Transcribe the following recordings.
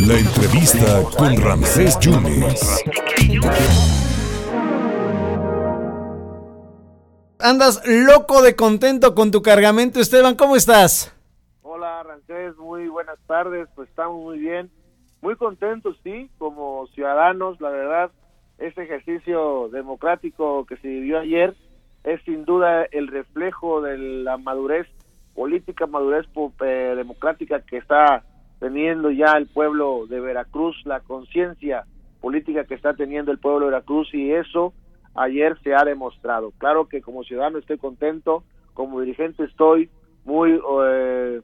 La entrevista con Ramsés Yunes. Andas loco de contento con tu cargamento, Esteban. ¿Cómo estás? Hola, Ramsés. Muy buenas tardes. Pues estamos muy bien. Muy contentos, sí, como ciudadanos. La verdad, este ejercicio democrático que se vivió ayer es sin duda el reflejo de la madurez política, madurez eh, democrática que está teniendo ya el pueblo de Veracruz, la conciencia política que está teniendo el pueblo de Veracruz y eso ayer se ha demostrado. Claro que como ciudadano estoy contento, como dirigente estoy muy eh,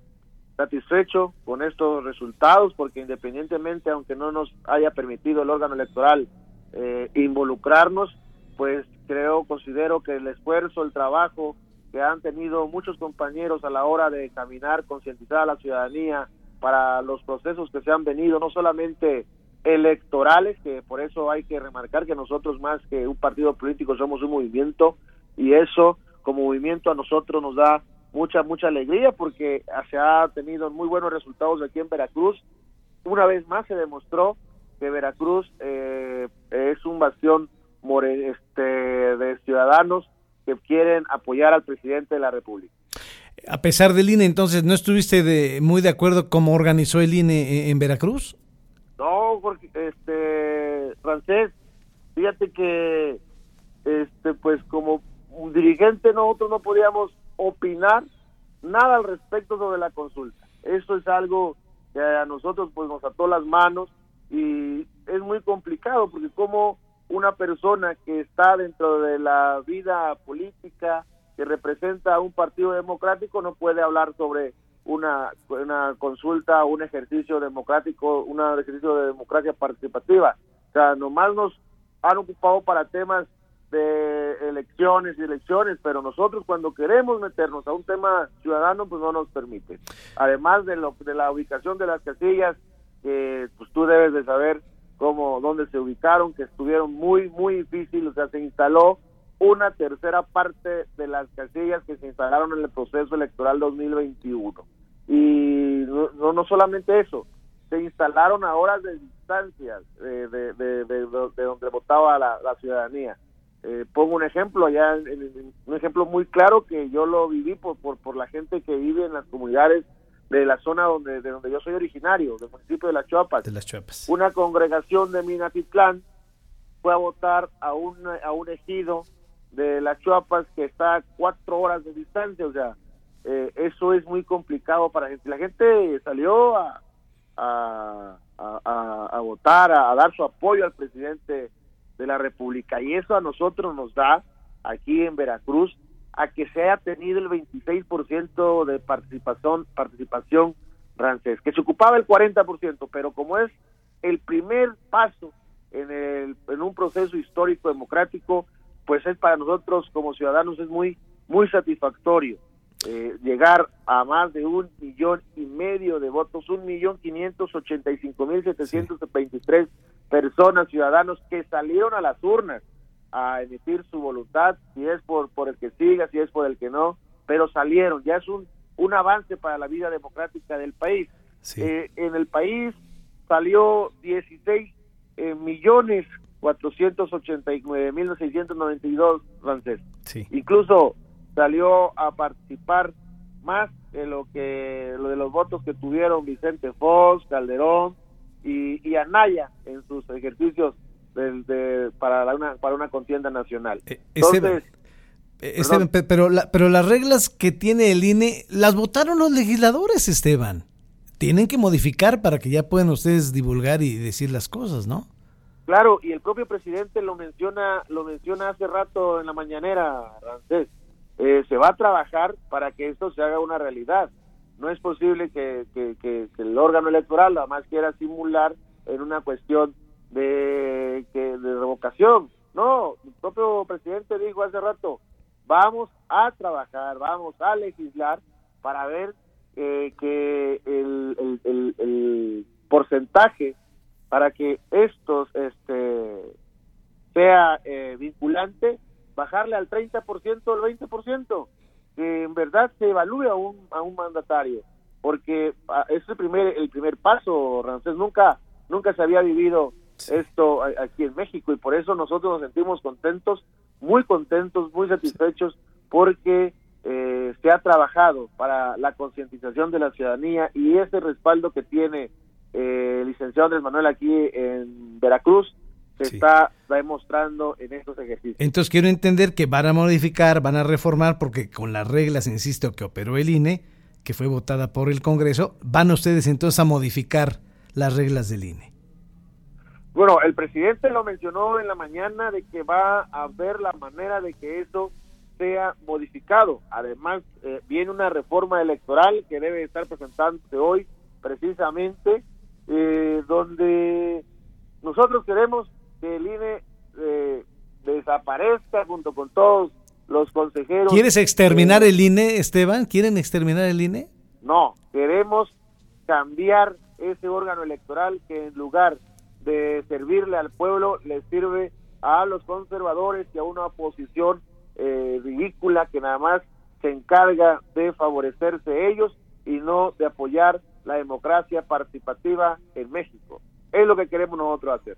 satisfecho con estos resultados porque independientemente, aunque no nos haya permitido el órgano electoral eh, involucrarnos, pues creo, considero que el esfuerzo, el trabajo que han tenido muchos compañeros a la hora de caminar, concientizar a la ciudadanía para los procesos que se han venido, no solamente electorales, que por eso hay que remarcar que nosotros más que un partido político somos un movimiento y eso como movimiento a nosotros nos da mucha, mucha alegría porque se ha tenido muy buenos resultados aquí en Veracruz. Una vez más se demostró que Veracruz eh, es un bastión este, de ciudadanos que quieren apoyar al presidente de la República. A pesar del INE, entonces, ¿no estuviste de, muy de acuerdo cómo organizó el INE en Veracruz? No, porque, este, francés, fíjate que, este, pues como un dirigente nosotros no podíamos opinar nada al respecto sobre la consulta. Eso es algo que a nosotros pues nos ató las manos y es muy complicado porque como una persona que está dentro de la vida política, que representa a un partido democrático, no puede hablar sobre una, una consulta, un ejercicio democrático, un ejercicio de democracia participativa. O sea, nomás nos han ocupado para temas de elecciones y elecciones, pero nosotros cuando queremos meternos a un tema ciudadano, pues no nos permite. Además de, lo, de la ubicación de las casillas, que pues tú debes de saber cómo, dónde se ubicaron, que estuvieron muy, muy difíciles, o sea, se instaló una tercera parte de las casillas que se instalaron en el proceso electoral 2021. Y no, no solamente eso, se instalaron a horas de distancia de, de, de, donde votaba la, ciudadanía. Eh, pongo un ejemplo, allá un ejemplo muy claro que yo lo viví por, por, por la gente que vive en las comunidades de la zona donde, de donde yo soy originario, del municipio de Las Chuapas. De Las Chuapas. Una congregación de Minatitlán fue a votar a un, a un ejido de Las Chuapas que está a cuatro horas de distancia, o sea, eh, eso es muy complicado para la gente. La gente salió a, a, a, a votar, a, dar su apoyo al presidente de la República y eso a nosotros nos da aquí en Veracruz a que se haya tenido el 26% de participación, participación francés, que se ocupaba el 40%, pero como es el primer paso en, el, en un proceso histórico democrático, pues es para nosotros como ciudadanos es muy, muy satisfactorio. Eh, llegar a más de un millón y medio de votos, un millón quinientos ochenta y cinco mil setecientos veintitrés personas, ciudadanos que salieron a las urnas a emitir su voluntad, si es por, por el que siga, si es por el que no, pero salieron, ya es un, un avance para la vida democrática del país. Eh, en el país salió 16 eh, millones 489 mil 692 franceses. Incluso salió a participar más de lo que lo de los votos que tuvieron Vicente Fox, Calderón y, y Anaya en sus ejercicios de, para, una, para una contienda nacional. Eh, Entonces, Esteban, pero, pero las reglas que tiene el INE las votaron los legisladores, Esteban. Tienen que modificar para que ya puedan ustedes divulgar y decir las cosas, ¿no? Claro, y el propio presidente lo menciona, lo menciona hace rato en la mañanera, Rancés. Eh, se va a trabajar para que esto se haga una realidad. No es posible que, que, que, que el órgano electoral además quiera simular en una cuestión de, que, de revocación. No, el propio presidente dijo hace rato, vamos a trabajar, vamos a legislar para ver eh, que el, el, el, porcentaje para que estos este sea eh, vinculante, bajarle al 30% o al 20%, que en verdad se evalúe a un, a un mandatario. porque ah, es el primer el primer paso, Ramsés, nunca nunca se había vivido esto aquí en México y por eso nosotros nos sentimos contentos, muy contentos, muy satisfechos porque eh, se ha trabajado para la concientización de la ciudadanía y ese respaldo que tiene eh, el licenciado Andrés Manuel aquí en Veracruz se está demostrando en estos ejercicios. Entonces quiero entender que van a modificar, van a reformar, porque con las reglas, insisto, que operó el INE, que fue votada por el Congreso, van ustedes entonces a modificar las reglas del INE. Bueno, el presidente lo mencionó en la mañana de que va a ver la manera de que eso sea modificado. Además, eh, viene una reforma electoral que debe estar presentándose hoy, precisamente, eh, donde nosotros queremos que el INE eh, desaparezca junto con todos los consejeros. ¿Quieres exterminar el INE, Esteban? ¿Quieren exterminar el INE? No, queremos cambiar ese órgano electoral que en lugar de servirle al pueblo le sirve a los conservadores y a una oposición eh, ridícula que nada más se encarga de favorecerse ellos y no de apoyar la democracia participativa en México. Es lo que queremos nosotros hacer.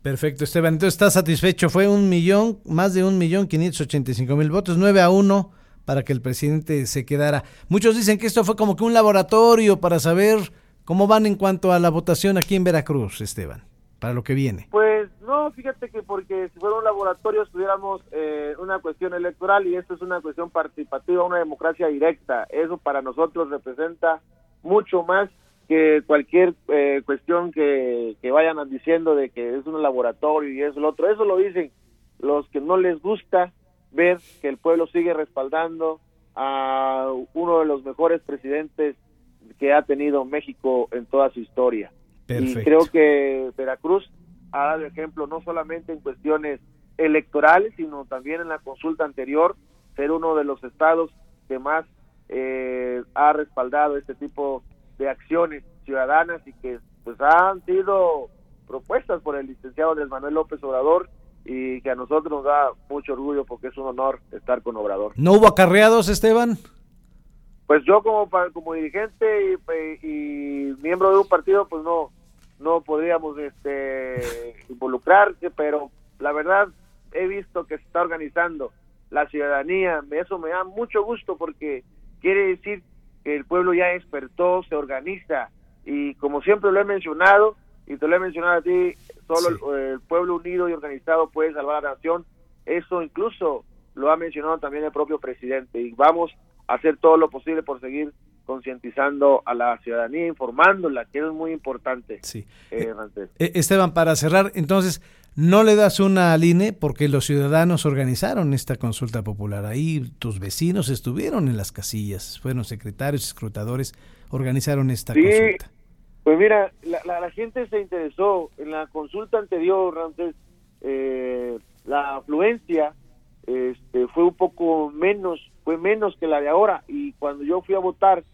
Perfecto, Esteban. Entonces, ¿estás satisfecho? Fue un millón, más de un millón quinientos ochenta y cinco mil votos, nueve a uno para que el presidente se quedara. Muchos dicen que esto fue como que un laboratorio para saber cómo van en cuanto a la votación aquí en Veracruz, Esteban, para lo que viene. Pues no, fíjate que porque si fuera un laboratorio estuviéramos eh, una cuestión electoral y esto es una cuestión participativa, una democracia directa. Eso para nosotros representa mucho más que cualquier eh, cuestión que, que vayan diciendo de que es un laboratorio y es lo otro, eso lo dicen los que no les gusta ver que el pueblo sigue respaldando a uno de los mejores presidentes que ha tenido México en toda su historia. Y creo que Veracruz ha dado ejemplo no solamente en cuestiones electorales, sino también en la consulta anterior, ser uno de los estados que más eh, ha respaldado este tipo de acciones ciudadanas y que pues han sido propuestas por el licenciado Andrés Manuel López Obrador y que a nosotros nos da mucho orgullo porque es un honor estar con Obrador. ¿No hubo acarreados, Esteban? Pues yo como como dirigente y, miembro de un partido, pues no no podríamos este involucrarse, pero la verdad he visto que se está organizando la ciudadanía, eso me da mucho gusto porque quiere decir el pueblo ya despertó, se organiza. Y como siempre lo he mencionado y te lo he mencionado a ti, solo el, pueblo unido y organizado puede salvar a la nación. Eso incluso lo ha mencionado también el propio presidente. Y vamos a hacer todo lo posible por seguir concientizando a la ciudadanía, informándola, que es muy importante. Sí. Eh, eh, Esteban, para cerrar, entonces, no le das una al INE porque los ciudadanos organizaron esta consulta popular. Ahí tus vecinos estuvieron en las casillas, fueron secretarios, escrutadores, organizaron esta sí, consulta. Pues mira, la, gente se interesó. En la consulta anterior, antes, eh, la afluencia este, fue un poco menos, fue menos que la de ahora. Y cuando yo fui a votar,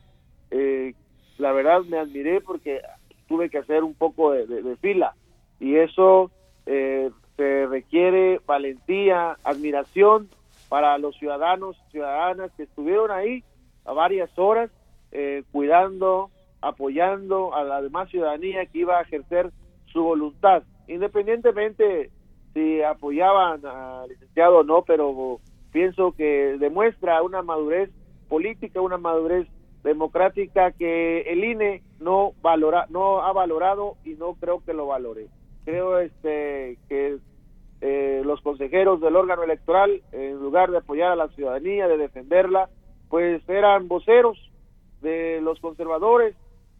eh, la verdad me admiré porque tuve que hacer un poco de fila. Y eso eh, se requiere valentía, admiración para los ciudadanos, ciudadanas que estuvieron ahí a varias horas eh, cuidando, apoyando a la demás ciudadanía que iba a ejercer su voluntad, independientemente si apoyaban al licenciado o no, pero pienso que demuestra una madurez política, una madurez democrática que el INE no valora, no ha valorado y no creo que lo valore. Creo este que eh, los consejeros del órgano electoral, en lugar de apoyar a la ciudadanía, de defenderla, pues eran voceros de los conservadores,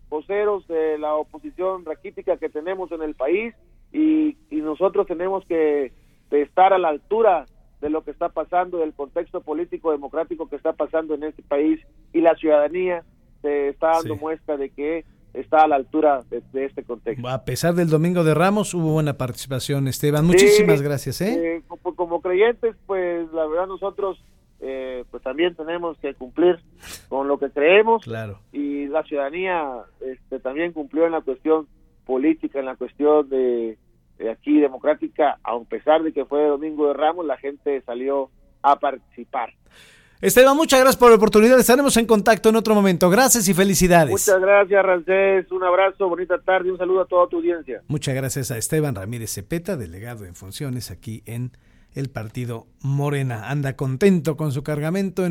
voceros de la oposición raquítica que tenemos en el país y, nosotros tenemos que estar a la altura de lo que está pasando, del contexto político democrático que está pasando en este país y la ciudadanía se está dando muestra de que está a la altura de, este contexto. A pesar del Domingo de Ramos, hubo buena participación, Esteban. Muchísimas gracias. ¿eh? eh como, creyentes, pues la verdad nosotros eh, pues también tenemos que cumplir con lo que creemos. Claro. Y la ciudadanía este, también cumplió en la cuestión política, en la cuestión de, de aquí democrática, a pesar de que fue Domingo de Ramos, la gente salió a participar. Esteban, muchas gracias por la oportunidad. Estaremos en contacto en otro momento. Gracias y felicidades. Muchas gracias, Rancés. Un abrazo, bonita tarde, un saludo a toda tu audiencia. Muchas gracias a Esteban Ramírez Cepeta, delegado en funciones aquí en el partido Morena. Anda contento con su cargamento en